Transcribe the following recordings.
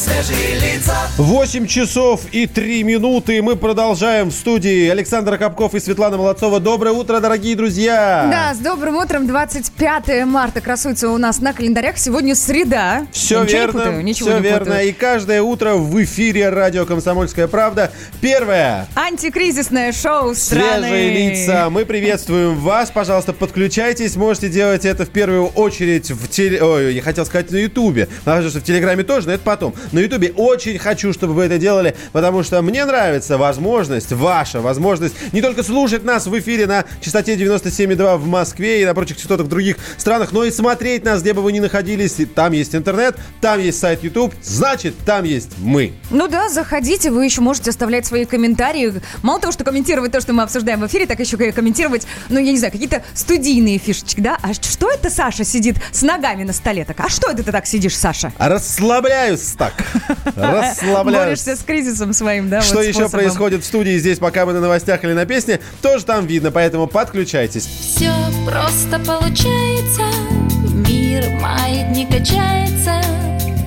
свежие лица. 8 часов и 3 минуты. Мы продолжаем в студии. Александр Капков и Светлана Молодцова. Доброе утро, дорогие друзья. Да, с добрым утром. 25 марта красуется у нас на календарях. Сегодня среда. Все Я ничего не верно, путаю, ничего все не верно. путаю. И каждое утро в эфире радио «Комсомольская правда». Первое. Антикризисное шоу страны. Свежие лица. Мы приветствуем вас. Пожалуйста, подключайтесь. Можете делать это в первую очередь в теле... Ой, я хотел сказать на Ютубе. Потому что в Телеграме тоже, но это потом. На Ютубе очень хочу, чтобы вы это делали, потому что мне нравится возможность, ваша возможность не только слушать нас в эфире на частоте 97,2 в Москве и на прочих частотах в других странах, но и смотреть нас, где бы вы ни находились. Там есть интернет, там есть сайт YouTube, значит, там есть мы. Ну да, заходите, вы еще можете оставлять свои комментарии. Мало того, что комментировать то, что мы обсуждаем в эфире, так еще и комментировать, ну, я не знаю, какие-то студийные фишечки, да? А что это Саша сидит с ногами на столе? Так, а что это ты так сидишь, Саша? А Расслабляюсь так. Расслабляюсь. Борешься с кризисом своим, да? Что вот еще способом. происходит в студии здесь, пока мы на новостях или на песне, тоже там видно, поэтому подключайтесь. Все просто получается, мир маятник качается,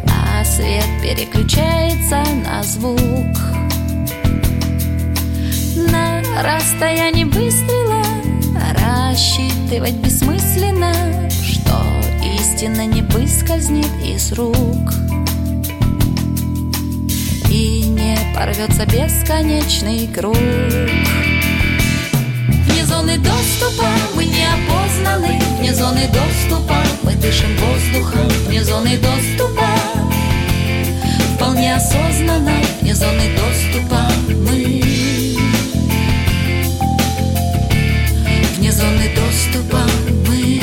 а свет переключается на звук. На расстоянии выстрела рассчитывать бессмысленно, что истина не выскользнет из рук. И не порвется бесконечный круг. Вне зоны доступа мы не опознаны Вне зоны доступа мы дышим воздухом. Вне зоны доступа вполне осознанно Вне зоны доступа мы. Вне зоны доступа мы.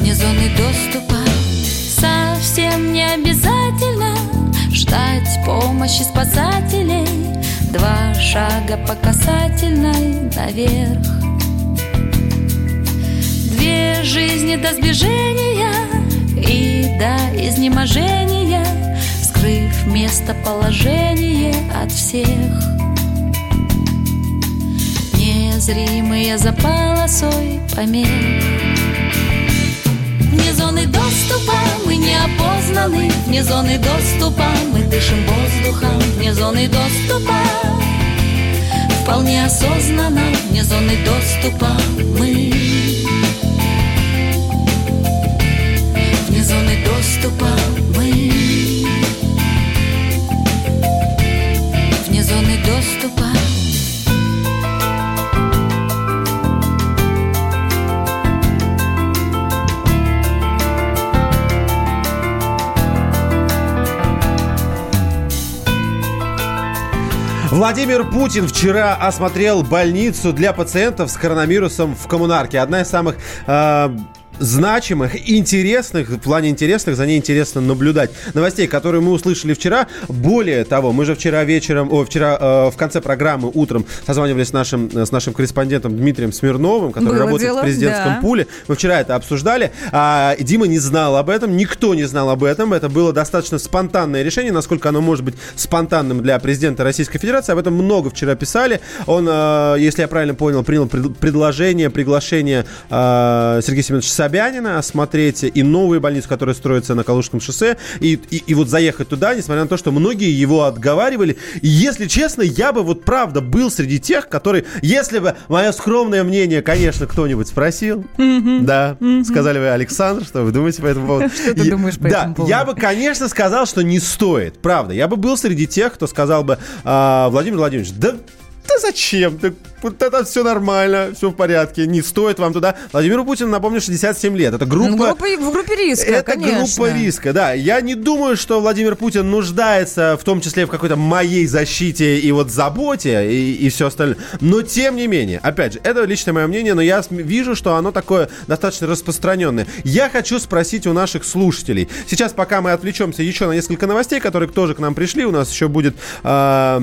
Вне зоны доступа Совсем не обязательно ждать помощи спасателей. Два шага по касательной наверх. Две жизни до сближения и до изнеможения Скрыв местоположение от всех. Незримые за полосой помех зоны доступа мы не опознаны. Вне зоны доступа мы дышим воздухом. Вне зоны доступа вполне осознанно. Вне зоны доступа мы. Вне зоны доступа мы. Вне зоны доступа Владимир Путин вчера осмотрел больницу для пациентов с коронавирусом в коммунарке. Одна из самых э, значимых, интересных, в плане интересных, за ней интересно наблюдать новостей, которые мы услышали вчера. Более того, мы же вчера вечером, о, вчера э, в конце программы утром созванивались с нашим, с нашим корреспондентом Дмитрием Смирновым, который Было работает дело, в президентском да. пуле. Мы вчера это обсуждали. А, Дима не знал об этом, никто не знал об этом. Это было достаточно спонтанное решение. Насколько оно может быть спонтанным для президента Российской Федерации, об этом много вчера писали. Он, э, если я правильно понял, принял пред- предложение, приглашение э, Сергея Семеновича Собянина осмотреть и новые больницы, которые строятся на Калужском шоссе, и, и, и вот заехать туда, несмотря на то, что многие его отговаривали. И, если честно, я бы вот правда был среди тех, которые, если бы мое скромное мнение, конечно, кто-нибудь спросил, да, сказали вы, Александр, что вы думаете по этому поводу? Что ты думаешь по этому поводу? я бы, конечно, сказал, что не стоит, правда. Я бы был среди тех, кто сказал бы, «А, Владимир Владимирович, да да зачем? Да, вот это все нормально, все в порядке, не стоит вам туда. Владимиру Путину, напомню, 67 лет. Это группа... Ну, группа- в группе риска, Это конечно. группа риска, да. Я не думаю, что Владимир Путин нуждается в том числе в какой-то моей защите и вот заботе и, и все остальное. Но тем не менее, опять же, это личное мое мнение, но я вижу, что оно такое достаточно распространенное. Я хочу спросить у наших слушателей. Сейчас, пока мы отвлечемся еще на несколько новостей, которые тоже к нам пришли, у нас еще будет... а,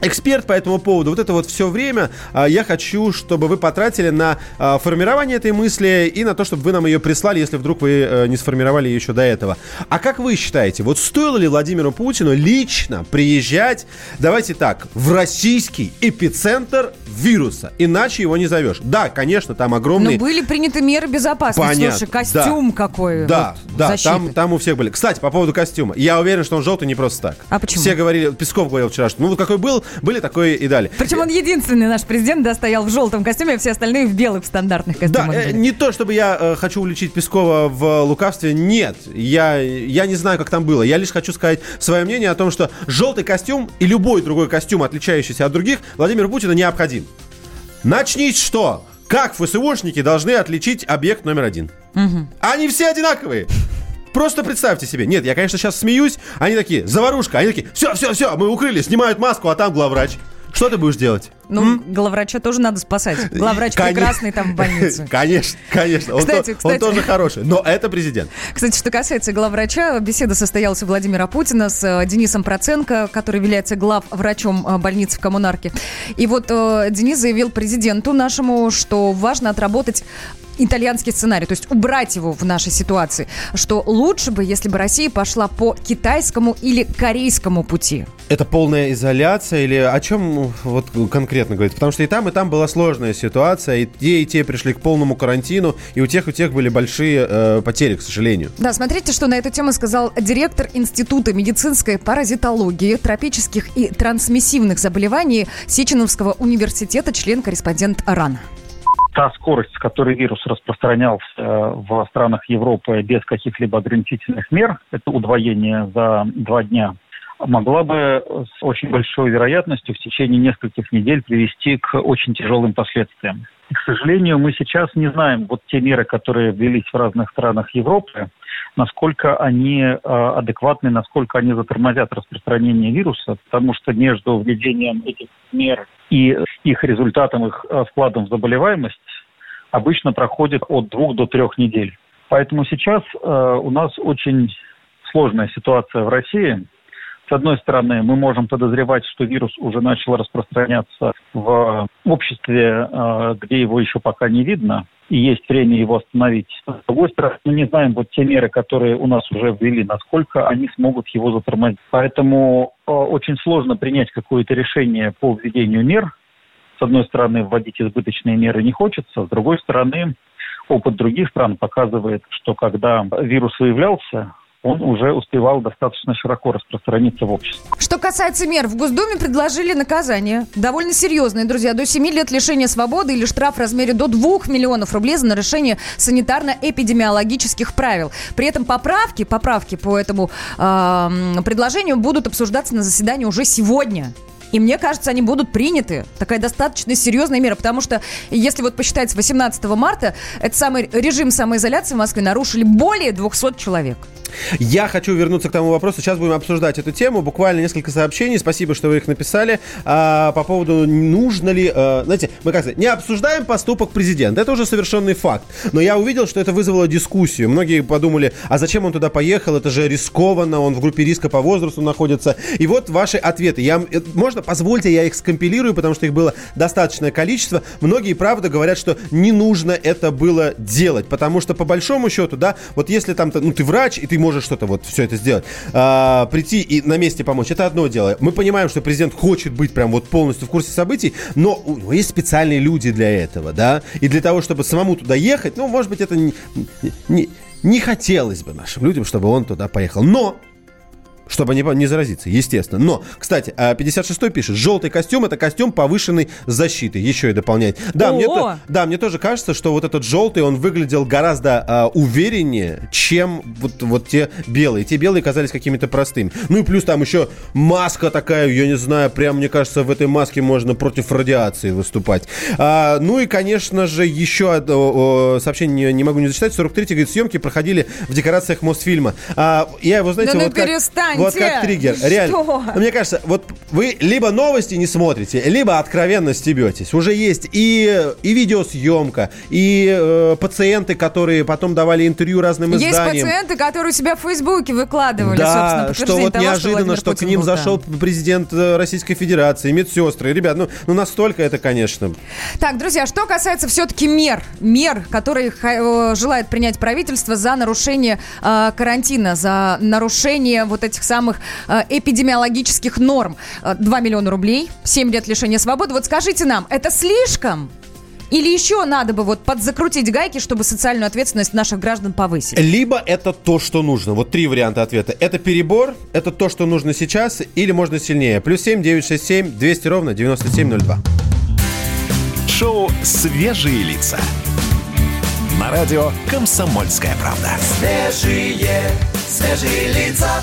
эксперт по этому поводу. Вот это вот все время а, я хочу, чтобы вы потратили на а, формирование этой мысли и на то, чтобы вы нам ее прислали, если вдруг вы э, не сформировали ее еще до этого. А как вы считаете, вот стоило ли Владимиру Путину лично приезжать, давайте так, в российский эпицентр вируса? Иначе его не зовешь. Да, конечно, там Но огромный... были приняты меры безопасности. Понятно, Слушай, костюм какой. Да, вот, да, защиты. там, там у всех были. Кстати, по поводу костюма. Я уверен, что он желтый не просто так. А почему? Все говорили, Песков говорил вчера, что ну вот какой был, были такой и дали. Причем он единственный наш президент, да, стоял в желтом костюме, а все остальные в белых в стандартных Да, костюмах. э, были. не то, чтобы я э, хочу уличить Пескова в лукавстве, нет. Я, я не знаю, как там было. Я лишь хочу сказать свое мнение о том, что желтый костюм и любой другой костюм, отличающийся от других, Владимиру Путину необходим. Начните что? Как ФСОшники должны отличить объект номер один? Они все одинаковые. Просто представьте себе. Нет, я, конечно, сейчас смеюсь. Они такие, заварушка. Они такие, все, все, все, мы укрыли, снимают маску, а там главврач. Что ты будешь делать? Ну, главврача тоже надо спасать. Главврач Коне- прекрасный там в больнице. Конечно, конечно. Он, Кстати, то- он кстати. тоже хороший. Но это президент. Кстати, что касается главврача, беседа состоялась у Владимира Путина с э, Денисом Проценко, который является главврачом э, больницы в Коммунарке. И вот э, Денис заявил президенту нашему, что важно отработать итальянский сценарий, то есть убрать его в нашей ситуации, что лучше бы, если бы Россия пошла по китайскому или корейскому пути. Это полная изоляция или о чем вот конкретно говорить? Потому что и там, и там была сложная ситуация, и те, и те пришли к полному карантину, и у тех, и у тех были большие э, потери, к сожалению. Да, смотрите, что на эту тему сказал директор Института медицинской паразитологии, тропических и трансмиссивных заболеваний Сеченовского университета, член-корреспондент РАН. Та скорость, с которой вирус распространялся э, в странах Европы без каких-либо ограничительных мер, это удвоение за два дня, могла бы с очень большой вероятностью в течение нескольких недель привести к очень тяжелым последствиям. И, к сожалению, мы сейчас не знаем вот те меры, которые ввелись в разных странах Европы, насколько они э, адекватны, насколько они затормозят распространение вируса, потому что между введением этих мер и их результатом, их э, вкладом в заболеваемость обычно проходит от двух до трех недель. Поэтому сейчас э, у нас очень сложная ситуация в России. С одной стороны, мы можем подозревать, что вирус уже начал распространяться в обществе, э, где его еще пока не видно, и есть время его остановить. С другой стороны, мы не знаем вот те меры, которые у нас уже ввели, насколько они смогут его затормозить. Поэтому э, очень сложно принять какое-то решение по введению мер. С одной стороны, вводить избыточные меры не хочется, с другой стороны, опыт других стран показывает, что когда вирус выявлялся, он уже успевал достаточно широко распространиться в обществе. Что касается мер, в Госдуме предложили наказание. Довольно серьезное, друзья. До 7 лет лишения свободы или штраф в размере до 2 миллионов рублей за нарушение санитарно-эпидемиологических правил. При этом поправки, поправки по этому эм, предложению будут обсуждаться на заседании уже сегодня. И мне кажется, они будут приняты. Такая достаточно серьезная мера, потому что если вот посчитать с 18 марта, этот самый режим самоизоляции в Москве нарушили более 200 человек. Я хочу вернуться к тому вопросу. Сейчас будем обсуждать эту тему. Буквально несколько сообщений. Спасибо, что вы их написали. А, по поводу, нужно ли... а, знаете, мы как сказать, не обсуждаем поступок президента. Это уже совершенный факт. Но я увидел, что это вызвало дискуссию. Многие подумали, а зачем он туда поехал? Это же рискованно. Он в группе риска по возрасту находится. И вот ваши ответы. Я, э, можно, позвольте, я их скомпилирую, потому что их было достаточное количество. Многие, правда, говорят, что не нужно это было делать. Потому что, по большому счету, да, вот если там, ну, ты врач, и ты можешь что-то вот все это сделать, а, прийти и на месте помочь, это одно дело. Мы понимаем, что президент хочет быть прям вот полностью в курсе событий, но у него есть специальные люди для этого, да, и для того, чтобы самому туда ехать, ну, может быть, это не, не, не хотелось бы нашим людям, чтобы он туда поехал. Но чтобы не, не заразиться, естественно. Но, кстати, а 56-й пишет, желтый костюм это костюм повышенной защиты. Еще и дополняет. Да, мне, то- да, мне тоже кажется, что вот этот желтый, он выглядел гораздо а, увереннее, чем вот, вот те белые. Те белые казались какими-то простыми. Ну и плюс там еще маска такая, я не знаю, прям, мне кажется, в этой маске можно против радиации выступать. А, ну и, конечно же, еще одно сообщение не, могу не зачитать. 43-й, говорит, съемки проходили в декорациях Мосфильма. А, я его, знаете, да ну вот как- перестань перестаньте. Вот как триггер. Реально. Что? Ну, Мне кажется, вот вы либо новости не смотрите, либо откровенно стебетесь. Уже есть и, и видеосъемка, и э, пациенты, которые потом давали интервью разным Есть изданиям. пациенты, которые себя в Фейсбуке выкладывали, собственно, Да, что подтверждение вот того, неожиданно, Владимир что к ним был зашел президент э, Российской Федерации, медсестры. Ребят, ну, ну настолько это, конечно. Так, друзья, что касается все-таки мер, мер, которые э, желает принять правительство за нарушение э, карантина, за нарушение вот этих самых э, эпидемиологических норм. Э, 2 миллиона рублей, 7 лет лишения свободы. Вот скажите нам, это слишком? Или еще надо бы вот подзакрутить гайки, чтобы социальную ответственность наших граждан повысить? Либо это то, что нужно. Вот три варианта ответа. Это перебор, это то, что нужно сейчас, или можно сильнее. Плюс семь, девять, шесть, семь, двести ровно, 9702. Шоу «Свежие лица». На радио «Комсомольская правда». Свежие, свежие лица.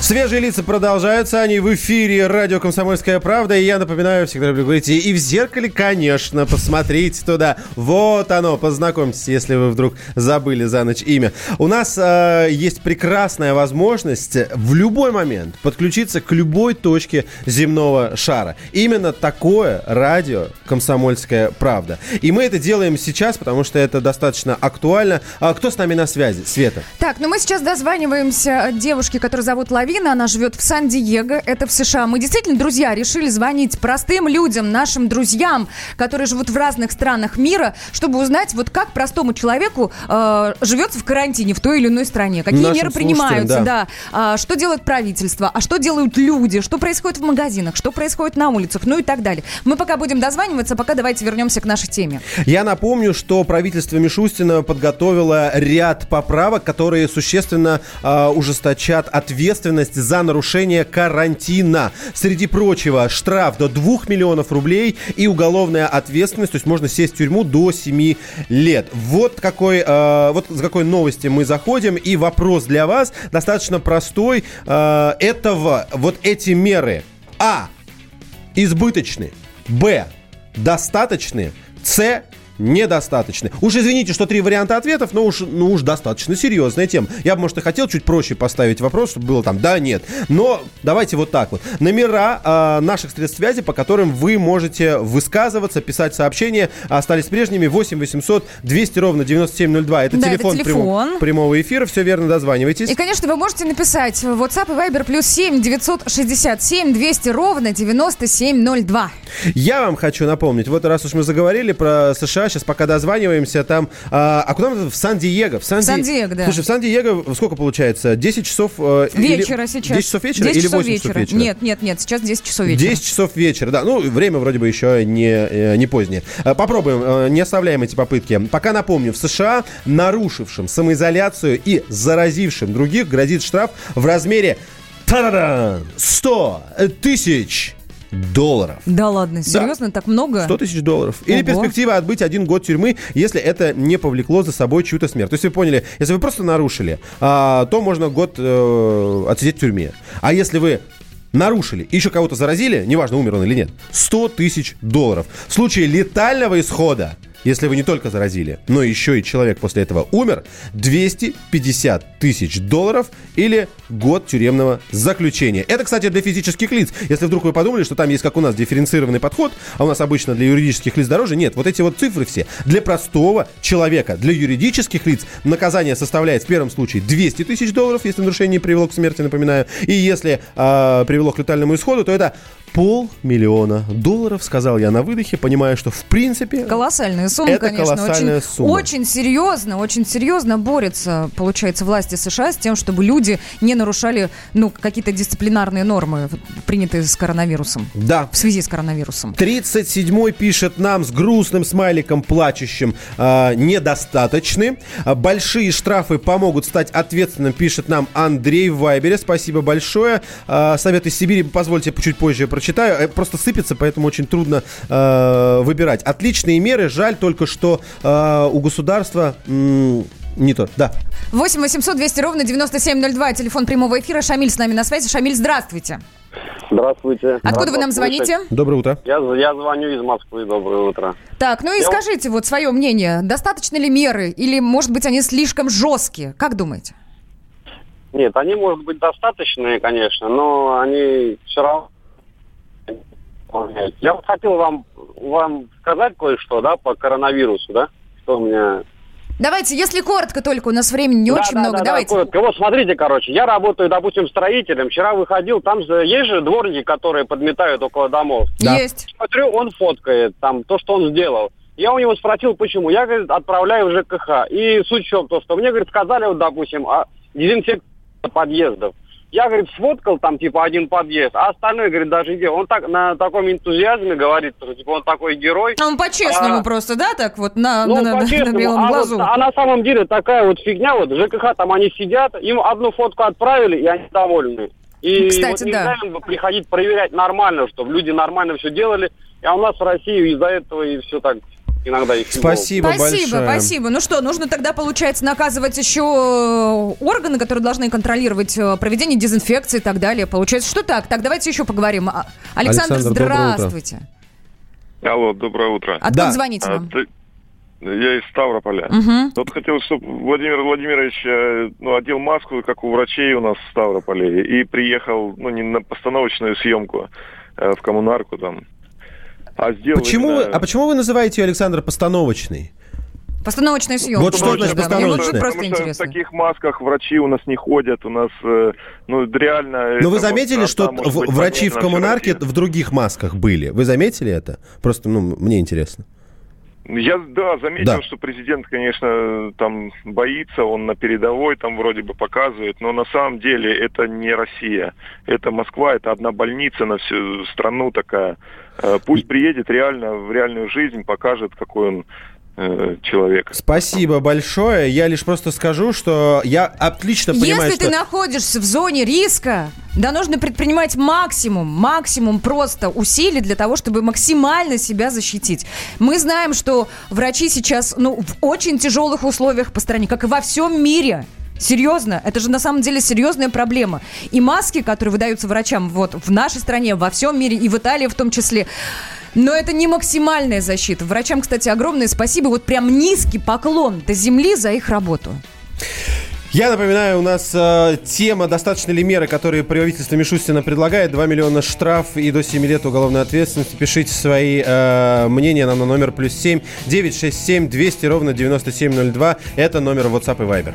Свежие лица продолжаются, они в эфире радио «Комсомольская правда». И я напоминаю, всегда люблю говорить, и в зеркале, конечно, посмотрите туда. Вот оно, познакомьтесь, если вы вдруг забыли за ночь имя. У нас э, есть прекрасная возможность в любой момент подключиться к любой точке земного шара. Именно такое радио «Комсомольская правда». И мы это делаем сейчас, потому что это достаточно актуально. А кто с нами на связи? Света. Так, ну мы сейчас дозваниваемся девушке, которую зовут Лавина. Она живет в Сан-Диего, это в США. Мы действительно, друзья, решили звонить простым людям, нашим друзьям, которые живут в разных странах мира, чтобы узнать, вот как простому человеку э, живется в карантине в той или иной стране. Какие Нашим меры принимаются, да. да. А, что делает правительство, а что делают люди, что происходит в магазинах, что происходит на улицах, ну и так далее. Мы пока будем дозваниваться, пока давайте вернемся к нашей теме. Я напомню, что правительство Мишустина подготовило ряд поправок, которые существенно а, ужесточат ответственность за нарушение карантина. Среди прочего, штраф до 2 миллионов рублей и уголовная ответственность, то есть можно сесть в тюрьму до 7 лет. Вот какой, а, вот с какой новости мы заходим. И вопрос для вас достаточно простой. А, этого, вот эти меры, а, избыточны, б, достаточны, с, недостаточны. Уж извините, что три варианта ответов, но уж, ну уж достаточно серьезная тема. Я бы, может, и хотел чуть проще поставить вопрос, чтобы было там да, нет. Но давайте вот так вот. Номера а, наших средств связи, по которым вы можете высказываться, писать сообщения, остались прежними. 8 800 200 ровно 9702. Это Да, это телефон, телефон. прямо- прямого эфира. Все верно, дозванивайтесь. И, конечно, вы можете написать в WhatsApp и Viber плюс 7 967 200 ровно 9702. Я вам хочу напомнить, вот раз уж мы заговорили про США, сейчас пока дозваниваемся, там... А, а куда мы? В Сан-Диего. В Сан-Ди- Сан-Диего, да. Слушай, в Сан-Диего сколько получается? 10 часов... э, или- Вечера сейчас. 10 часов вечера 10 или часов 8 вечера. часов вечера? Нет, нет, нет, сейчас 10 часов вечера. 10 часов вечера, да. Ну, время вроде бы еще не, э, не позднее. Э, Попробуем, э, не оставляем эти попытки. Пока напомню, в США нарушившим самоизоляцию и заразившим других грозит штраф в размере та-да-дан, 100 тысяч долларов. Да ладно, серьезно, так много? 100 тысяч долларов. Или Ого. перспектива отбыть один год тюрьмы, если это не повлекло за собой чью-то смерть. То есть вы поняли, если вы просто нарушили, а, то можно год э, отсидеть в тюрьме. А если вы нарушили и еще кого-то заразили, неважно, умер он или нет, 100 тысяч долларов. В случае летального исхода, если вы не только заразили, но еще и человек после этого умер, 250 тысяч долларов или год тюремного заключения. Это, кстати, для физических лиц. Если вдруг вы подумали, что там есть, как у нас, дифференцированный подход, а у нас обычно для юридических лиц дороже, нет. Вот эти вот цифры все. Для простого человека, для юридических лиц наказание составляет в первом случае 200 тысяч долларов, если нарушение привело к смерти, напоминаю. И если а, привело к летальному исходу, то это Полмиллиона долларов, сказал я на выдохе, понимая, что в принципе... Колоссальная сумма, Это конечно. колоссальная очень, сумма. очень серьезно, очень серьезно борются, получается, власти США с тем, чтобы люди не нарушали ну, какие-то дисциплинарные нормы, принятые с коронавирусом, Да, в связи с коронавирусом. 37-й пишет нам с грустным смайликом плачущим а, недостаточны. А, Большие штрафы помогут стать ответственным, пишет нам Андрей в Вайбере. Спасибо большое. А, Совет из Сибири, позвольте, чуть позже прочитаю. Э, Просто сыпется, поэтому очень трудно э, выбирать. Отличные меры. Жаль только, что э, у государства... м, не то, да. 8 800 200 ровно 9702, телефон прямого эфира. Шамиль с нами на связи. Шамиль, здравствуйте. Здравствуйте. Откуда Рад вы нам слышать. звоните? Доброе утро. Я, я звоню из Москвы. Доброе утро. Так, ну и Я- скажите вот свое мнение. Достаточно ли меры или, может быть, они слишком жесткие? Как думаете? Нет, они, может быть, достаточные, конечно, но они все равно... Я вот хотел вам, вам сказать кое-что, да, по коронавирусу, да, что у меня... Давайте, если коротко только, у нас времени не Да, очень да, много, да, да, давайте. коротко. Вот смотрите, короче, я работаю, допустим, строителем. Вчера выходил, там же есть же дворники, которые подметают около домов. Да. Есть. Смотрю, он фоткает там то, что он сделал. Я у него спросил, почему. Я, говорит, отправляю в ЖКХ. И суть в чем, то, что мне, говорит, сказали, вот, допустим, о дезинфекции подъездов. Я, говорит, сфоткал там, типа, один подъезд, а остальной, говорит, даже делал. Он так на таком энтузиазме говорит, что, типа, он такой герой. Он по-честному А. просто, да, так вот на, Ну, на- на- на белом а, глазу. вот- а на самом деле такая вот фигня, вот ЖКХ там они сидят, им одну фотку отправили, и они довольны. И Кстати, вот да. бы приходить проверять нормально, чтобы люди нормально все делали. А у нас в России из-за этого и все так иногда и фигово. Спасибо, Спасибо, большое. спасибо. Ну что, нужно тогда, получается, наказывать еще э, органы, которые должны контролировать э, проведение дезинфекции и так далее. Получается, что так? Так, давайте еще поговорим. А, Александр, Александр, доброе утро. здравствуйте. Алло, доброе утро. Откуда Да. звоните А, нам? ты- Я из Ставрополя. Мгм. Вот хотел, чтобы Владимир Владимирович э, ну, одел маску, как у врачей у нас в Ставрополе, и приехал, ну, не на постановочную съемку в коммунарку там. А сделал Почему, вы- именно- а почему вы называете ее, Александр, постановочной? Постановочная съемка. Вот что значит постановочная? тут просто Потому что интересно. в таких масках врачи у нас не ходят, у нас, э, ну, реально... Но вы заметили, вот, что да, может в- быть, врачи в коммунарке в других масках были? Вы заметили это? Просто, ну, мне интересно. Я, да, заметил, Да. что президент, конечно, там боится, он на передовой там вроде бы показывает, но на самом деле это не Россия. Это Москва, это одна больница на всю страну такая. Э, Пусть приедет реально в реальную жизнь, покажет, какой он э, человек. Спасибо большое. Я лишь просто скажу, что я отлично понимаю, Если что... ты находишься в зоне риска, да нужно предпринимать максимум, максимум просто усилий для того, чтобы максимально себя защитить. Мы знаем, что врачи сейчас, ну, в очень тяжелых условиях по стране, как и во всем мире. Серьезно, это же на самом деле серьезная проблема. И маски, которые выдаются врачам вот в нашей стране, во всем мире и в Италии в том числе, но это не максимальная защита. Врачам, кстати, огромное спасибо. Вот прям низкий поклон до земли за их работу. Я напоминаю, у нас э, тема «Достаточно ли меры, которые правительство Мишустина предлагает?» 2 миллиона штраф и до 7 лет уголовной ответственности. Пишите свои э, мнения нам на номер плюс 7 967 200 ровно 9702. Это номер WhatsApp и Viber.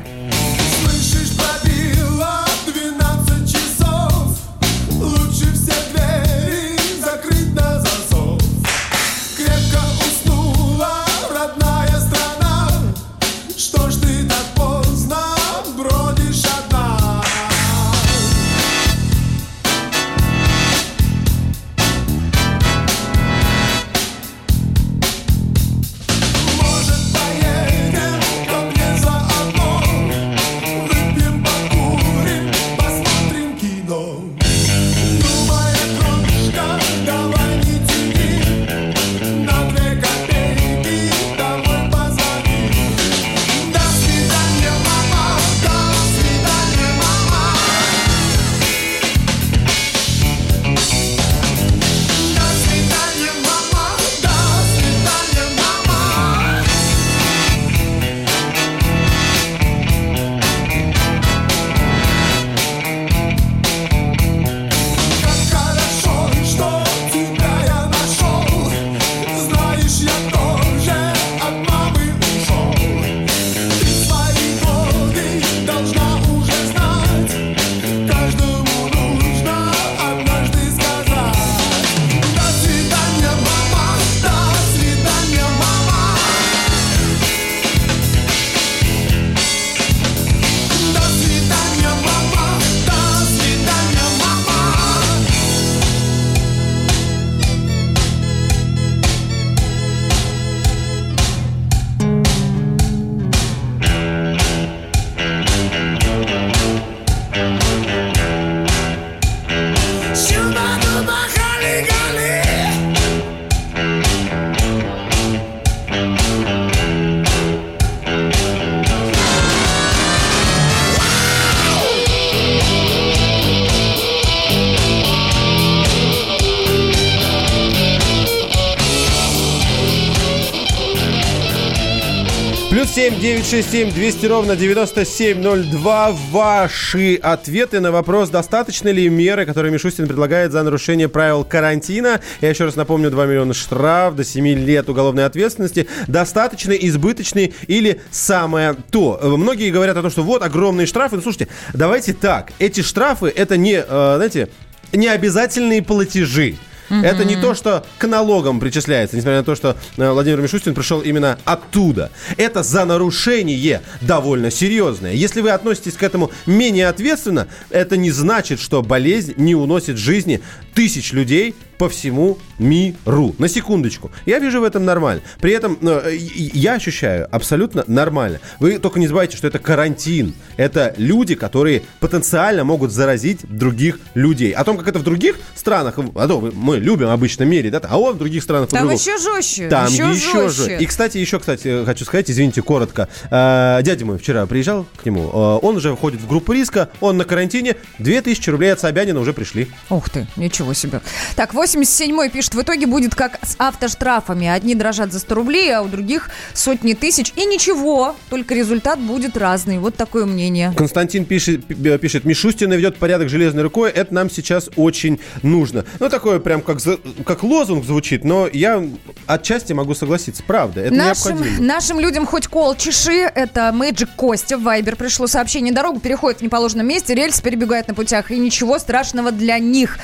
967 200 ровно 9702. Ваши ответы на вопрос, достаточно ли меры, которые Мишустин предлагает за нарушение правил карантина. Я еще раз напомню, 2 миллиона штраф, до 7 лет уголовной ответственности. Достаточно, избыточный или самое то. Многие говорят о том, что вот огромные штрафы. Ну, слушайте, давайте так. Эти штрафы, это не, э, знаете, не обязательные платежи. Это не то, что к налогам причисляется, несмотря на то, что э, Владимир Мишустин пришел именно оттуда. Это за нарушение довольно серьезное. Если вы относитесь к этому менее ответственно, это не значит, что болезнь не уносит жизни тысяч людей по всему миру. На секундочку. Я вижу в этом нормально. При этом э, я ощущаю абсолютно нормально. Вы только не забывайте, что это карантин. Это люди, которые потенциально могут заразить других людей. О том, как это в других странах, а то мы любим обычно мерить, да, а он в других странах Там по-другому. еще жестче. Там еще, еще, жестче. же. И, кстати, еще, кстати, хочу сказать, извините, коротко. Э, дядя мой вчера приезжал к нему. Э, он уже входит в группу риска, он на карантине. 2000 рублей от Собянина уже пришли. Ух ты, ничего себе. Так, 87-й пишет, в итоге будет как с автоштрафами. Одни дрожат за 100 рублей, а у других сотни тысяч. И ничего, только результат будет разный. Вот такое мнение. Константин пишет, пи- пишет, Мишустин ведет порядок железной рукой, это нам сейчас очень нужно. Ну, такое прям как, за- как лозунг звучит, но я отчасти могу согласиться, правда, это Нашим, необходимо. нашим людям хоть кол чеши, это Мэджик Костя, в Вайбер пришло сообщение, дорогу переходит в неположенном месте, рельсы перебегают на путях, и ничего страшного для них.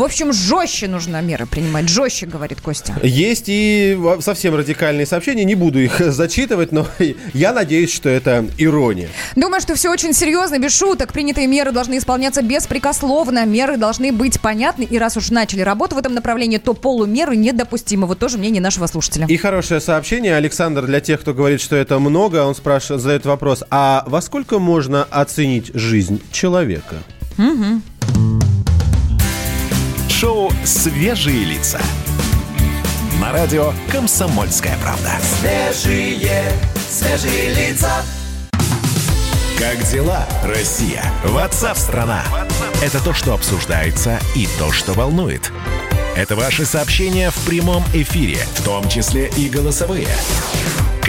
В общем, жестче нужно меры принимать, жестче, говорит Костя. Есть и совсем радикальные сообщения, не буду их зачитывать, но я надеюсь, что это ирония. Думаю, что все очень серьезно, без шуток. Принятые меры должны исполняться беспрекословно. Меры должны быть понятны. И раз уж начали работу в этом направлении, то полумеры недопустимы. Вот тоже мнение нашего слушателя. И хорошее сообщение, Александр, для тех, кто говорит, что это много, он спрашивает, задает вопрос, а во сколько можно оценить жизнь человека? Шоу «Свежие лица». На радио «Комсомольская правда». Свежие, свежие лица. Как дела, Россия? Ватсап-страна! Это то, что обсуждается и то, что волнует. Это ваши сообщения в прямом эфире, в том числе и голосовые.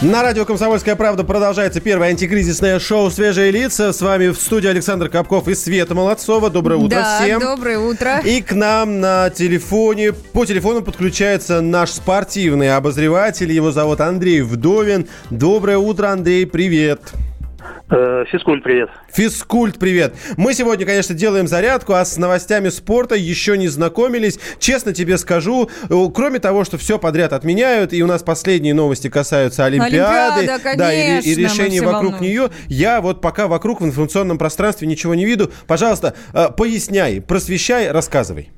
На радио «Комсомольская правда» продолжается первое антикризисное шоу «Свежие лица». С вами в студии Александр Капков и Света Молодцова. Доброе утро да, всем. доброе утро. И к нам на телефоне, по телефону подключается наш спортивный обозреватель. Его зовут Андрей Вдовин. Доброе утро, Андрей, привет. Э, Физкульт, привет. Физкульт, привет. Мы сегодня, конечно, делаем зарядку, а с новостями спорта еще не знакомились. Честно тебе скажу, э, кроме того, что все подряд отменяют, и у нас последние новости касаются Олимпиады, Олимпиада, да, и, и конечно, решений вокруг волнуем. нее, я вот пока вокруг в информационном пространстве ничего не виду. Пожалуйста, э, поясняй, просвещай, рассказывай.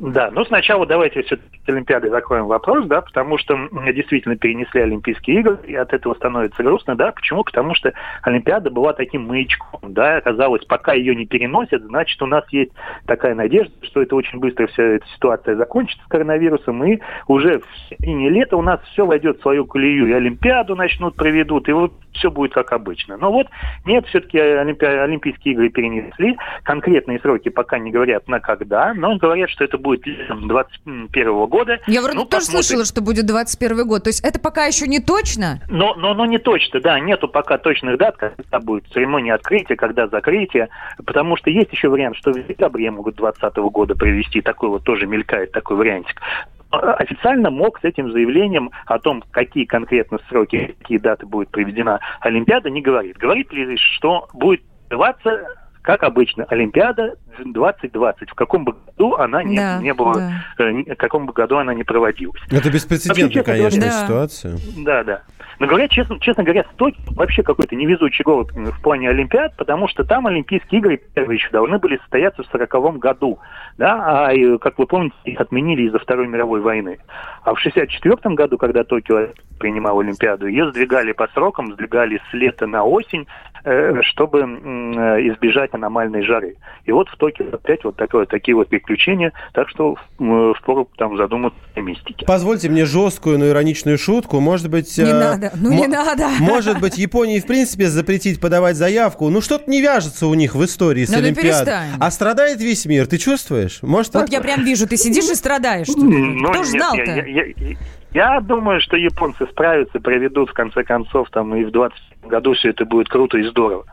Да, ну сначала давайте все-таки с Олимпиадой закроем вопрос, да, потому что действительно перенесли Олимпийские игры, и от этого становится грустно, да, почему? Потому что Олимпиада была таким маячком, да, казалось, пока ее не переносят, значит, у нас есть такая надежда, что это очень быстро вся эта ситуация закончится с коронавирусом, и уже в середине лета у нас все войдет в свою колею, и Олимпиаду начнут, проведут, и вот все будет как обычно. Но вот нет, все-таки Олимпи- Олимпийские игры перенесли, конкретные сроки пока не говорят на когда, но говорят, что это будет летом 2021 года. Я вроде Ну, тоже посмотрим. слышала, что будет 21 год. То есть это пока еще не точно? Но, но, но не точно, да, нету пока точных дат, когда будет церемония открытия, когда закрытие, потому что есть еще вариант, что в декабре могут 2020 года провести, такой вот тоже мелькает такой вариантик. Официально МОК с этим заявлением о том, какие конкретно сроки, какие даты будет проведена Олимпиада, не говорит. Говорит лишь, что будет называться как обычно, Олимпиада 2020. В каком бы году она не, Да, не была, да. э, в каком бы году она не проводилась. Это беспрецедентная, Вообще, конечно, говоря- Да. ситуация. Да, да. Но говоря честно, честно говоря, Токио вообще какой-то невезучий город в плане Олимпиад, потому что там Олимпийские игры первые еще должны были состояться в сороковом году. Да, а, как вы помните, их отменили из-за Второй мировой войны. А в 64 году, когда Токио принимал Олимпиаду, ее сдвигали по срокам, сдвигали с лета на осень, э, чтобы э, избежать аномальной жары. И вот в Токио опять вот такое, такие вот приключения, так что э, впору там задуматься о мистике. Позвольте мне жесткую, но ироничную шутку. Может быть... Не надо, ну не надо. Может быть, Японии в принципе запретить подавать заявку. Ну что-то не вяжется у них в истории с Ну, ну, Олимпиадой. А страдает весь мир. Ты чувствуешь? Может, Вот так? я прям вижу, ты сидишь и страдаешь. Ну, Кто ж знал-то? Я, думаю, что японцы справятся, проведут в конце концов там и в 20 году все это будет круто и здорово.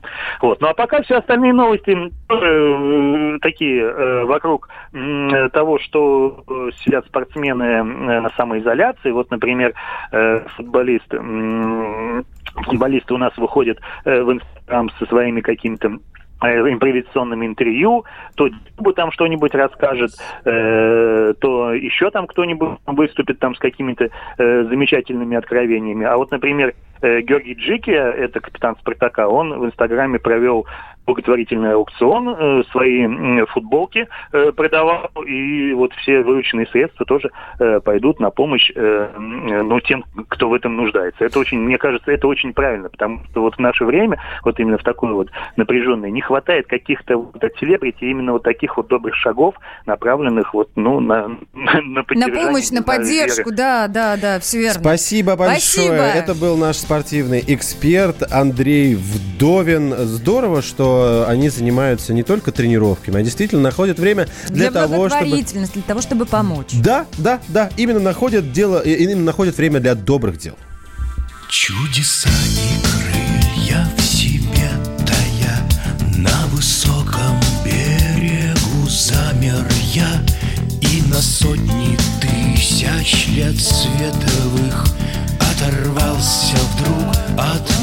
Вот. Ну а пока все остальные новости тоже, э, такие э, вокруг э, того, что э, сидят спортсмены э, на самоизоляции. Вот, например, э, футболист, м, футболисты у нас выходят э, в Инстаграм со своими какими-то э, импровизационным интервью, то Дюба там что-нибудь расскажет, э, то еще там кто-нибудь выступит там с какими-то э, замечательными откровениями. А вот, например, э, Георгий Джики, это капитан Спартака, он в Инстаграме провел благотворительный аукцион, э, свои футболки э, продавал, и вот все вырученные средства тоже э, пойдут на помощь ну, тем, кто в этом нуждается. Это очень, мне кажется, это очень правильно, потому что вот в наше время, вот именно в такое вот напряженное, не хватает каких-то вот от селебрити именно вот таких вот добрых шагов, направленных вот, ну, на, на, На помощь, на поддержку, веры. да, да, да, все верно. Спасибо большое. Спасибо. Это был наш спортивный эксперт Андрей Вдовин. Здорово, что они занимаются не только тренировками, а действительно находят время для, Для того, чтобы... для того, чтобы помочь. Да, да, да. Именно находят дело, и- именно находят время для добрых дел. Чудеса и крылья в себе тая На высоком берегу замер я И на сотни тысяч лет световых Оторвался вдруг от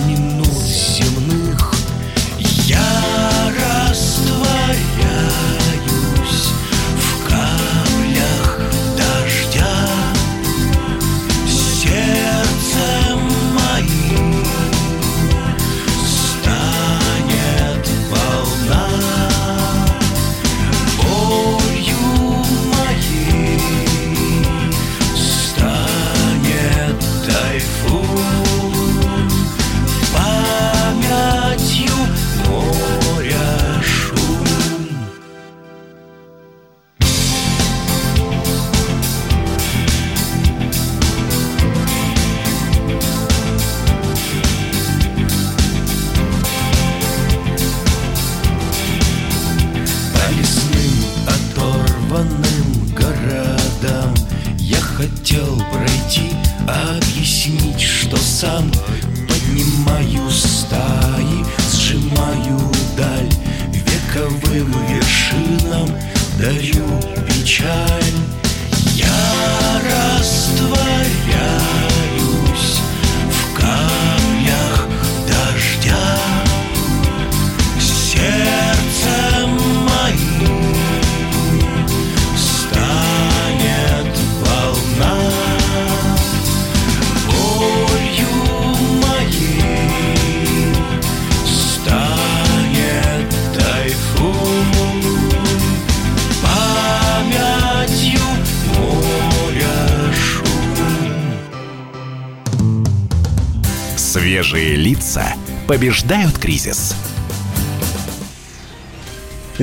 Свежие лица побеждают кризис.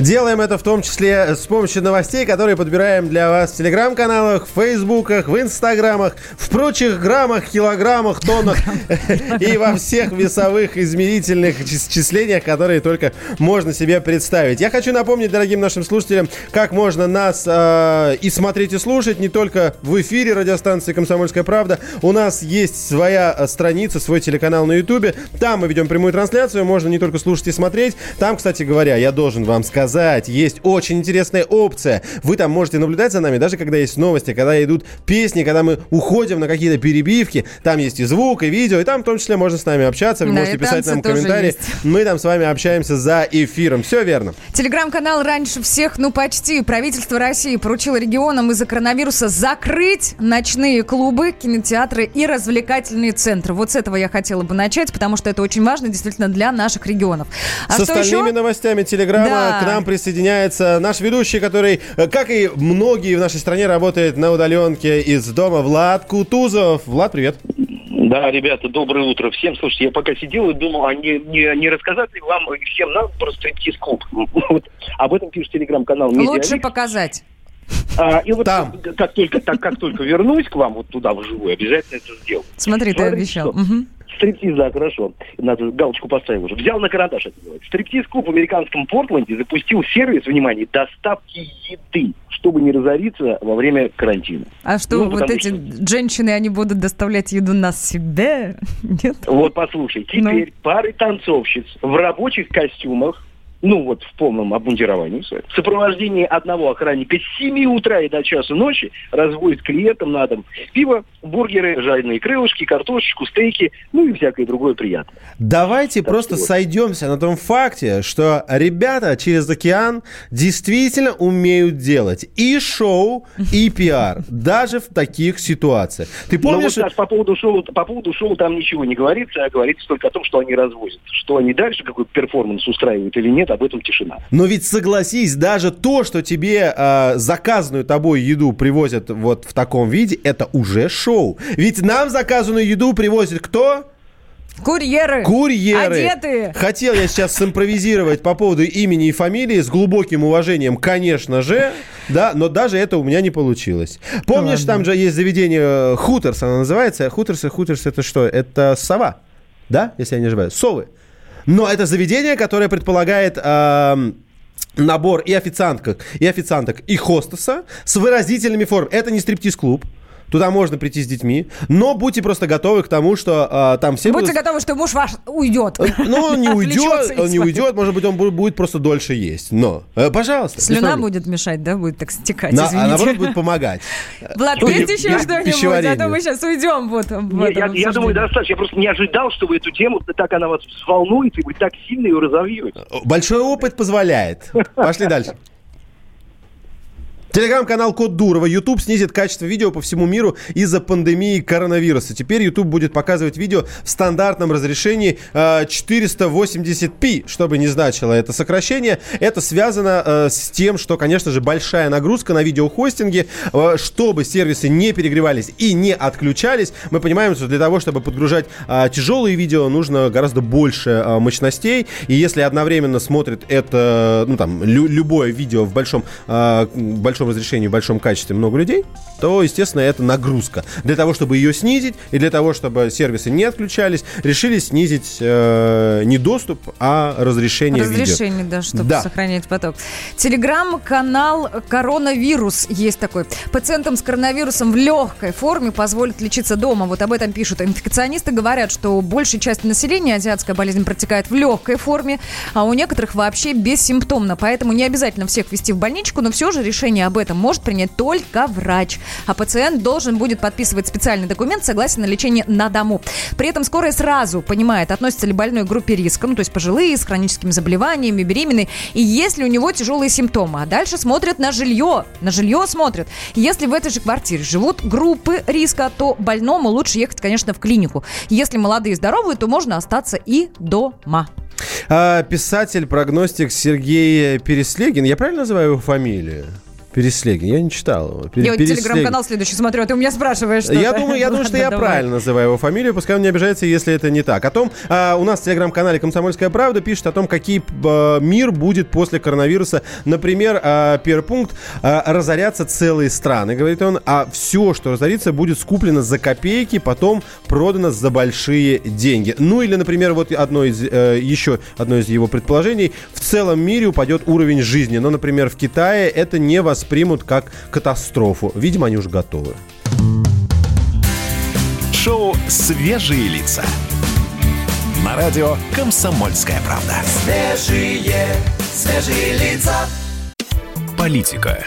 Делаем это в том числе с помощью новостей, которые подбираем для вас в телеграм-каналах, в фейсбуках, в инстаграмах, в прочих граммах, килограммах, тоннах и во всех весовых измерительных числениях, которые только можно себе представить. Я хочу напомнить дорогим нашим слушателям, как можно нас э, и смотреть, и слушать, не только в эфире радиостанции «Комсомольская правда». У нас есть своя э, страница, свой телеканал на Ютубе. Там мы ведем прямую трансляцию, можно не только слушать и смотреть. Там, кстати говоря, я должен вам сказать, сказать, есть очень интересная опция. Вы там можете наблюдать за нами, даже когда есть новости, когда идут песни, когда мы уходим на какие-то перебивки. Там есть и звук, и видео, и там в том числе можно с нами общаться. Вы Да, можете писать нам комментарии. есть. Мы там с вами общаемся за эфиром. Все верно. Телеграм-канал раньше всех, ну почти, правительство России поручило регионам из-за коронавируса закрыть ночные клубы, кинотеатры и развлекательные центры. Вот с этого я хотела бы начать, потому что это очень важно действительно для наших регионов. А С остальными еще? новостями Телеграма Да. к нам присоединяется наш ведущий, который, э, как и многие в нашей стране, работает на удаленке из дома. Влад Кутузов. Влад, привет. Да, ребята, доброе утро всем. Слушайте, я пока сидел и думал, а не, не, не рассказать ли вам всем нам про стриптиз-клуб? Вот об этом пишет телеграм-канал Лучше показать. А, и вот как только так как только вернусь к вам вот туда вживую, обязательно это сделаю. Смотри, ты Смотрите, обещал. что. Стриптиз, да, хорошо. Надо галочку поставил уже. Взял на карандаш это делать. Стриптиз-клуб в американском Портленде запустил сервис, внимание, доставки еды, чтобы не разориться во время карантина. А что, Ну, вот эти женщины, они будут доставлять еду на себе? Нет? Вот послушай, теперь пары танцовщиц в рабочих костюмах, ну вот в полном обмундировании, в сопровождении одного охранника с 7 утра и до часу ночи разводит клиентам на дом пиво, бургеры, жареные крылышки, картошечку, стейки, ну и всякое другое приятное. Давайте просто вот. сойдемся на том факте, что ребята через океан действительно умеют делать и шоу, и пиар, даже в таких ситуациях. Ты помнишь... вот, Саш, по поводу шоу, по поводу шоу там ничего не говорится, а говорится только о том, что они развозят. Что они дальше какой перформанс устраивают или нет, об этом тишина. Но ведь согласись, даже то, что тебе э, заказанную тобой еду привозят вот в таком виде, это уже шоу. Ведь нам заказанную еду привозит кто? Курьеры. Курьеры. Одетые. Хотел я сейчас симпровизировать по поводу имени и фамилии с глубоким уважением, конечно же, да, но даже это у меня не получилось. Помнишь, там же есть заведение э, Хуторс, оно называется. Хуторс и Хуторс это что? Это сова, да, если я не ошибаюсь, совы. Но это заведение, которое предполагает... эм, Набор и официанток, и официанток, и хостеса с выразительными формами. Это не стриптиз-клуб. Туда можно прийти с детьми, но будьте просто готовы к тому, что э, там все Будьте будут... готовы, что муж ваш уйдет. Ну, он не уйдет, он не уйдет, может быть, он бу- будет просто дольше есть. Но, э, пожалуйста. Слюна будет мешать, да, будет так стекать, На- а извините. наоборот будет помогать. Влад, есть еще что-нибудь? А то мы сейчас уйдем вот в Не, этом я, я думаю, достаточно. Я просто не ожидал, что вы эту тему, так она вас взволнует, и вы так сильно ее разовьете. Большой опыт позволяет. Пошли дальше. Телеграм-канал Код Дурова. YouTube снизит качество видео по всему миру из-за пандемии коронавируса. Теперь YouTube будет показывать видео в стандартном разрешении э, 480p, что бы ни значило это сокращение. Это связано э, с тем, что, конечно же, большая нагрузка на видеохостинге, э, чтобы сервисы не перегревались и не отключались. Мы понимаем, что для того, чтобы подгружать э, тяжелые видео, нужно гораздо больше э, мощностей. И если одновременно смотрит это, ну там, лю- любое видео в большом, э, большом разрешении, в большом качестве много людей, то, естественно, это нагрузка. Для того, чтобы ее снизить и для того, чтобы сервисы не отключались, решили снизить э, не доступ, а разрешение, видео. Разрешение, да, чтобы Да. сохранять поток. Телеграм-канал «Коронавирус» есть такой. Пациентам с коронавирусом в легкой форме позволят лечиться дома. Вот об этом пишут. Инфекционисты говорят, что большей части населения азиатская болезнь протекает в легкой форме, а у некоторых вообще бессимптомно. Поэтому не обязательно всех вести в больничку, но все же решение об этом может принять только врач. А пациент должен будет подписывать специальный документ согласие на лечение на дому. При этом скорая сразу понимает, относится ли больной к группе риска, ну то есть пожилые, с хроническими заболеваниями, беременные, и если у него тяжелые симптомы. А дальше смотрят на жилье. На жилье смотрят. Если в этой же квартире живут группы риска, то больному лучше ехать, конечно, в клинику. Если молодые и здоровые, то можно остаться и дома. А, писатель, прогностик Сергей Переслегин. Я правильно называю его фамилию? Переслегин. Я не читал его. Пер- Я вот телеграм-канал следующий смотрю, а ты у меня спрашиваешь что Я думаю, я думаю, что я правильно называю его фамилию, пускай он не обижается, если это не так. О том, а, у нас в телеграм-канале «Комсомольская правда» пишет о том, какие а, мир будет после коронавируса. Например, а, первый пункт, а, разорятся целые страны, говорит он, а все, что разорится, будет скуплено за копейки, потом продано за большие деньги. Ну или, например, вот одно из, э, еще одно из его предположений, в целом мире упадет уровень жизни, но, например, в Китае это не воспримут как катастрофу. Видимо, они уже готовы. Шоу «Свежие лица». На радио «Комсомольская правда». Свежие, свежие лица. Политика.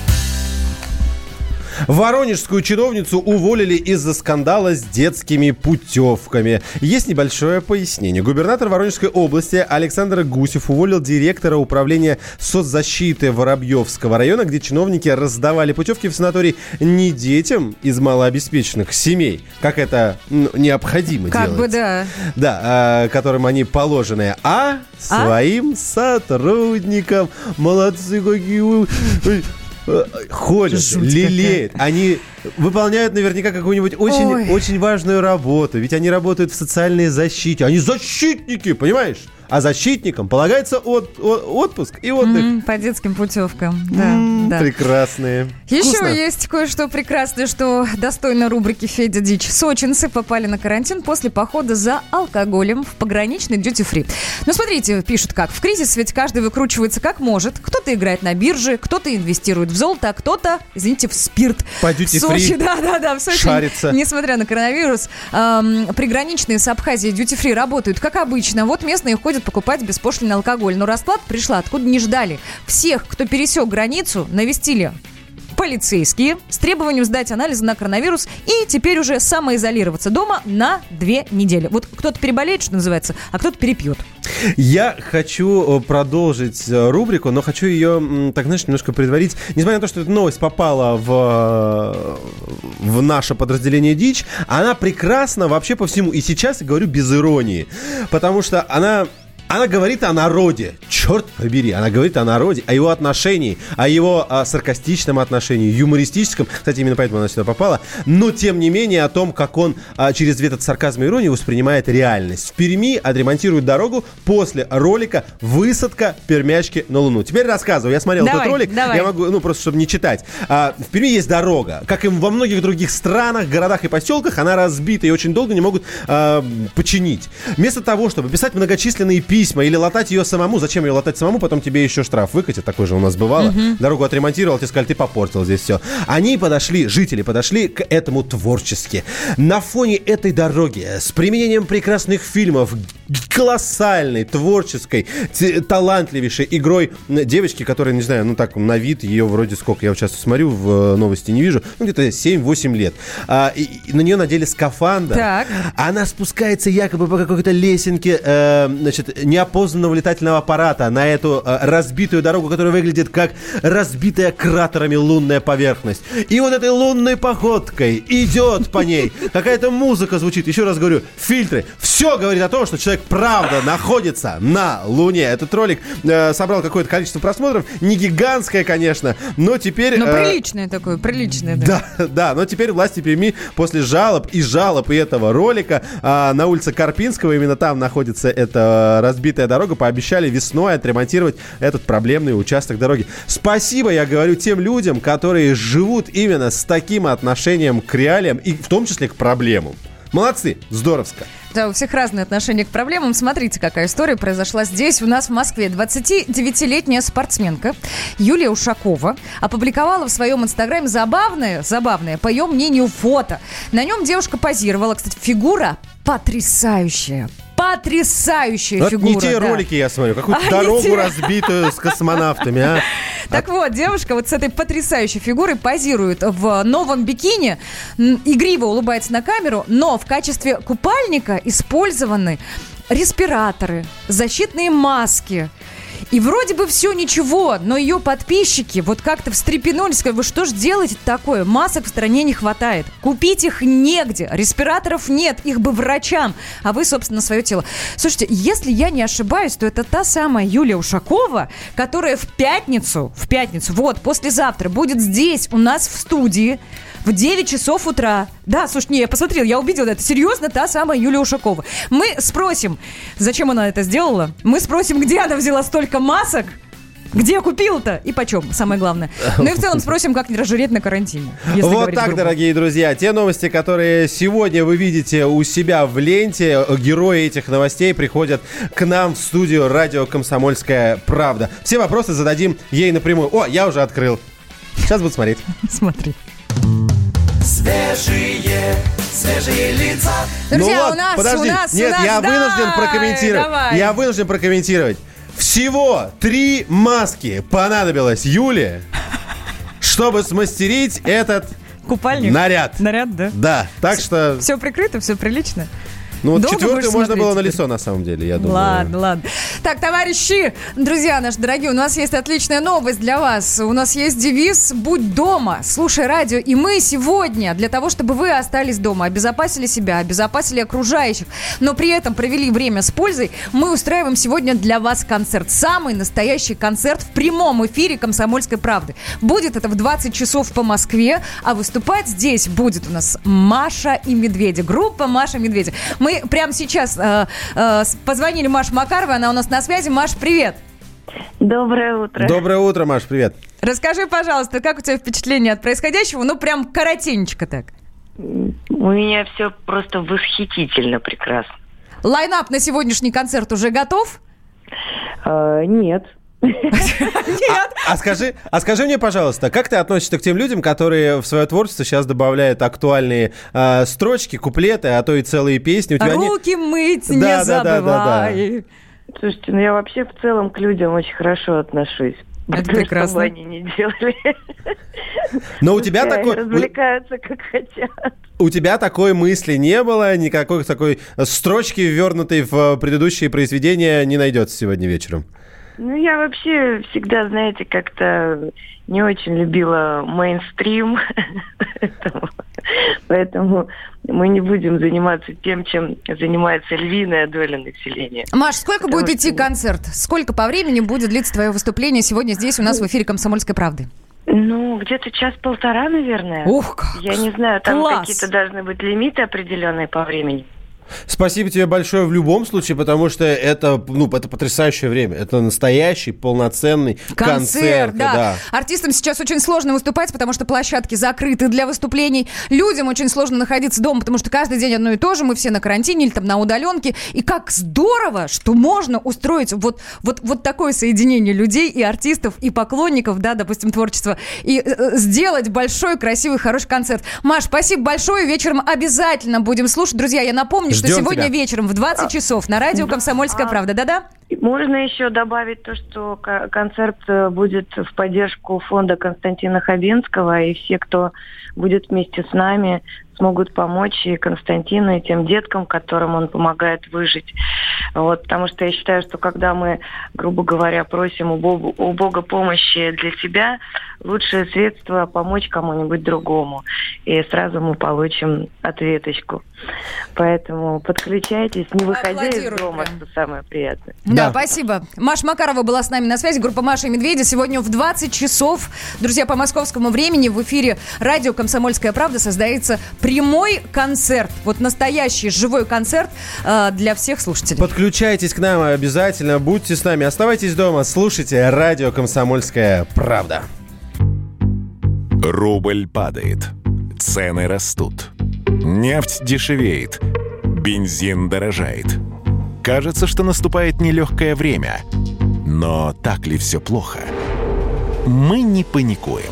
Воронежскую чиновницу уволили из-за скандала с детскими путевками. Есть небольшое пояснение. Губернатор Воронежской области Александр Гусев уволил директора управления соцзащиты Воробьевского района, где чиновники раздавали путевки в санаторий не детям из малообеспеченных семей, как это ну, необходимо Как делать. бы да. Да, а, которым они положены, а своим сотрудникам. Молодцы какие вы. Ой, э, Ходят, Жуть лелеют. Они выполняют наверняка какую-нибудь очень, Ой. очень важную работу. Ведь они работают в социальной защите. Они защитники, понимаешь? А защитникам полагается от- о- отпуск и отдых. М, По детским путевкам. Да, да. Прекрасные. Еще Вкусно. есть кое-что прекрасное, что достойно рубрики «Федя Дичь». Сочинцы попали на карантин после похода за алкоголем в пограничный дьюти-фри. Ну, смотрите, пишут как. В кризис ведь каждый выкручивается как может. Кто-то играет на бирже, кто-то инвестирует в золото, а кто-то, извините, в спирт. По В duty-free Сочи, да-да-да, в Сочи, шарится. несмотря на коронавирус, эм, приграничные с Абхазией дьюти-фри работают как обычно. Вот местные ходят покупать беспошлинный алкоголь. Но расклад пришла откуда не ждали. Всех, кто пересек границу, навестили полицейские с требованием сдать анализы на коронавирус и теперь уже самоизолироваться дома на две недели. Вот кто-то переболеет, что называется, а кто-то перепьет. Я хочу э, продолжить э, рубрику, но хочу ее, так знаешь, немножко предварить. Несмотря на то, что эта новость попала в, э, в наше подразделение «Дичь», она прекрасна вообще по всему. И сейчас я говорю без иронии. Потому что она... Она говорит о народе. Черт побери, она говорит о народе, о его отношении, о его а, саркастичном отношении, юмористическом. Кстати, именно поэтому она сюда попала. Но, тем не менее, о том, как он а, через этот сарказм и иронию воспринимает реальность. В Перми отремонтируют дорогу после ролика «Высадка пермячки на Луну». Теперь рассказываю. Я смотрел Давай, этот ролик. давай. Я могу, ну, просто чтобы не читать. А, в Перми есть дорога. Как и во многих других странах, городах и поселках, она разбита и очень долго не могут а, починить. Вместо того, чтобы писать многочисленные письма или латать ее самому, зачем ее латать самому, потом тебе еще штраф выкатят, такой же у нас бывало. Мгм. Дорогу отремонтировал, тебе сказали, ты попортил здесь все. Они подошли, жители подошли к этому творчески. На фоне этой дороги, с применением прекрасных фильмов, колоссальной, творческой, талантливейшей игрой девочки, которая, не знаю, ну так, на вид ее вроде сколько, я вот сейчас смотрю, в э, новости не вижу, ну где-то 7-8 лет. А, и, и на нее надели скафандр. Так. Она спускается якобы по какой-то лесенке, э, значит, неопознанного летательного аппарата на эту э, разбитую дорогу, которая выглядит как разбитая кратерами лунная поверхность. И вот этой лунной походкой идет по ней. Какая-то музыка звучит. Еще раз говорю, фильтры. Все говорит о том, что человек правда находится на Луне. Этот ролик э, собрал какое-то количество просмотров. Не гигантское, конечно, но теперь... Ну, э, приличное такое, приличное, да. да, да, но теперь власти Перми после жалоб и жалоб и этого ролика а, на улице Карпинского, именно там находится эта разбитая дорога, пообещали весной отремонтировать этот проблемный участок дороги. Спасибо, я говорю, тем людям, которые живут именно с таким отношением к реалиям и в том числе к проблемам. Молодцы, здоровско. Да, у всех разные отношения к проблемам. Смотрите, какая история произошла здесь, у нас в Москве. 29-летняя спортсменка Юлия Ушакова опубликовала в своем инстаграме забавное, забавное, по ее мнению, фото. На нем девушка позировала. Кстати, фигура потрясающая. Потрясающая Вот фигура. не те да. ролики я смотрю, какую-то А, дорогу те. разбитую с космонавтами, а? Так вот, девушка вот с этой потрясающей фигурой позирует в новом бикини, игриво улыбается на камеру, но в качестве купальника использованы респираторы, защитные маски. И вроде бы все ничего, но ее подписчики вот как-то встрепенулись, сказали, вы что ж делаете такое? Масок в стране не хватает. Купить их негде, респираторов нет, их бы врачам, а вы, собственно, свое тело. Слушайте, если я не ошибаюсь, то это та самая Юлия Ушакова, которая в пятницу, в пятницу, вот, послезавтра будет здесь у нас в студии в 9 часов утра. Да, слушай, не, я посмотрела, я увидела, это серьезно та самая Юлия Ушакова. Мы спросим, зачем она это сделала? Мы спросим, где она взяла столько масок, Где купил-то и почем, самое главное. Ну и в целом спросим, как не разжиреть на карантине. Вот так, грубо. дорогие друзья. Те новости, которые сегодня вы видите у себя в ленте, герои этих новостей приходят к нам в студию радио «Комсомольская правда». Все вопросы зададим ей напрямую. О, я уже открыл. Сейчас буду смотреть. Смотри. Свежие, свежие лица. Друзья, ну вот, у нас, подожди. у нас, у Нет, нас, я вынужден давай, прокомментировать. давай. Я вынужден прокомментировать. Всего три маски понадобилось Юле, чтобы смастерить этот Купальник? наряд. Наряд, да? Да, так что... Все прикрыто, все прилично. Ну, вот Долго четвертую можно было на лицо, на самом деле, я думаю. Ладно, ладно. Так, товарищи, друзья наши дорогие, у нас есть отличная новость для вас. У нас есть девиз «Будь дома, слушай радио». И мы сегодня, для того, чтобы вы остались дома, обезопасили себя, обезопасили окружающих, но при этом провели время с пользой, мы устраиваем сегодня для вас концерт. Самый настоящий концерт в прямом эфире «Комсомольской правды». Будет это в 20 часов по Москве, а выступать здесь будет у нас Маша и Медведи. Группа Маша и Медведи. Мы прямо сейчас э, э, позвонили Маше Макаровой, она у нас на связи. Маш, привет. Доброе утро. Доброе утро, Маш, привет. Расскажи, пожалуйста, как у тебя впечатление от происходящего? Ну, прям коротенечко так. У меня все просто восхитительно прекрасно. Лайнап на сегодняшний концерт уже готов? А, нет. А скажи, а скажи мне, пожалуйста, как ты относишься к тем людям, которые в свое творчество сейчас добавляют актуальные э, строчки, куплеты, а то и целые песни? У тебя они- Руки мыть Да, не да, да, да, забывай. Слушайте, ну я вообще в целом к людям очень хорошо отношусь. Это Что прекрасно. бы они ни делали. Но у тебя такой, Развлекаются как хотят. у тебя такой мысли не было, никакой такой строчки, ввернутой в предыдущие произведения, не найдется сегодня вечером. Ну, я вообще всегда, знаете, как-то не очень любила мейнстрим. Поэтому- Поэтому мы не будем заниматься тем, чем занимается львиная доля населения. Маш, сколько Потому будет идти что- концерт? Сколько по времени будет длиться твое выступление сегодня здесь у нас в эфире «Комсомольской правды»? Ну, где-то час-полтора, наверное. Ух, как Я не знаю, там какие-то должны быть лимиты определенные по времени. Спасибо тебе большое в любом случае, потому что это, ну, это потрясающее время. Это настоящий полноценный концерт. да. Артистам сейчас очень сложно выступать, потому что площадки закрыты для выступлений. Людям очень сложно находиться дома, потому что каждый день одно и то же. Мы все на карантине или там на удаленке. И как здорово, что можно устроить вот, вот, вот такое соединение людей и артистов, и поклонников, да, допустим, творчества, и э, э, сделать большой, красивый, хороший концерт. Маш, спасибо большое. Вечером обязательно будем слушать. Друзья, я напомню, что Ждем сегодня тебя. вечером в 20 часов на радио «Комсомольская правда». Да-да? Можно еще добавить то, что ко- концерт э, будет в поддержку фонда Константина Хабенского, и все, кто будет вместе с нами, смогут помочь и Константину, и тем деткам, которым он помогает выжить. Вот, потому что я считаю, что когда мы, грубо говоря, просим у Бога, у Бога помощи для себя, лучшее средство помочь кому-нибудь другому. И сразу мы получим ответочку. Поэтому подключайтесь, не выходя из дома, прям. что самое приятное. Да, спасибо. Маша Макарова была с нами на связи, группа Маша и Медведи. Сегодня в 20 часов, друзья, по московскому времени в эфире радио «Комсомольская правда» создается прямой концерт. Вот настоящий живой концерт э, для всех слушателей. Подключайтесь к нам обязательно, будьте с нами, оставайтесь дома, слушайте радио «Комсомольская правда». Рубль падает. Цены растут. Нефть дешевеет. Бензин дорожает. Кажется, что наступает нелегкое время. Но так ли все плохо? Мы не паникуем.